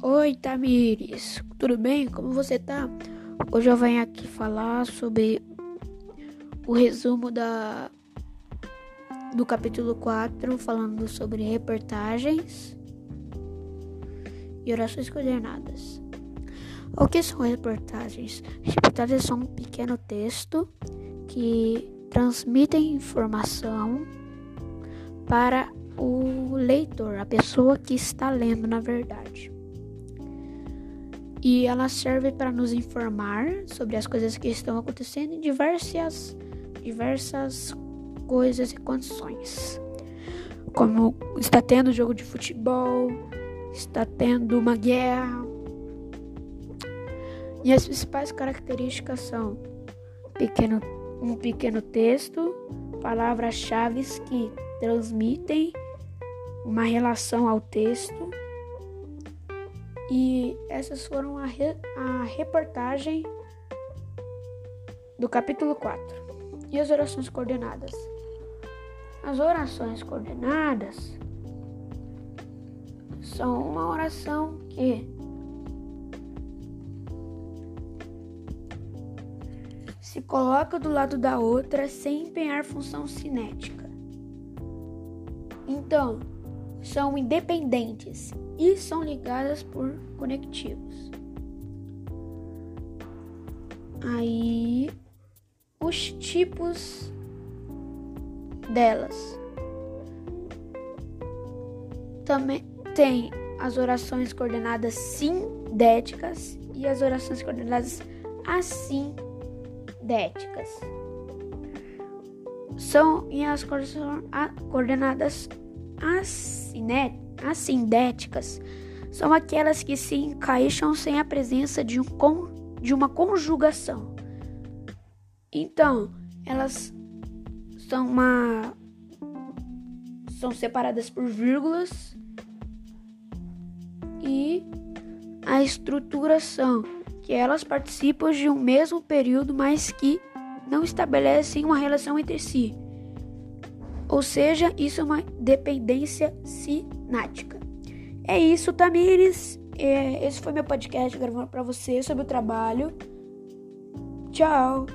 Oi, Tamires, tudo bem? Como você tá? Hoje eu venho aqui falar sobre o resumo da do capítulo 4, falando sobre reportagens e orações coordenadas. O que são reportagens? Reportagens são um pequeno texto que transmitem informação para o leitor, a pessoa que está lendo, na verdade. E ela serve para nos informar sobre as coisas que estão acontecendo em diversas, diversas coisas e condições. Como está tendo jogo de futebol, está tendo uma guerra. E as principais características são pequeno, um pequeno texto, palavras-chave que transmitem uma relação ao texto. E essas foram a, re, a reportagem do capítulo 4. E as orações coordenadas. As orações coordenadas são uma oração que se coloca do lado da outra sem empenhar função cinética. Então, são independentes e são ligadas por conectivos. Aí, os tipos delas. Também tem as orações coordenadas sindéticas e as orações coordenadas assindéticas. São e as coordenadas assindéticas são aquelas que se encaixam sem a presença de, um de uma conjugação. Então, elas são uma são separadas por vírgulas e a estruturação, que elas participam de um mesmo período, mas que não estabelecem uma relação entre si. Ou seja, isso é uma dependência sinática. É isso, Tamires. É, esse foi meu podcast gravando para você sobre o trabalho. Tchau.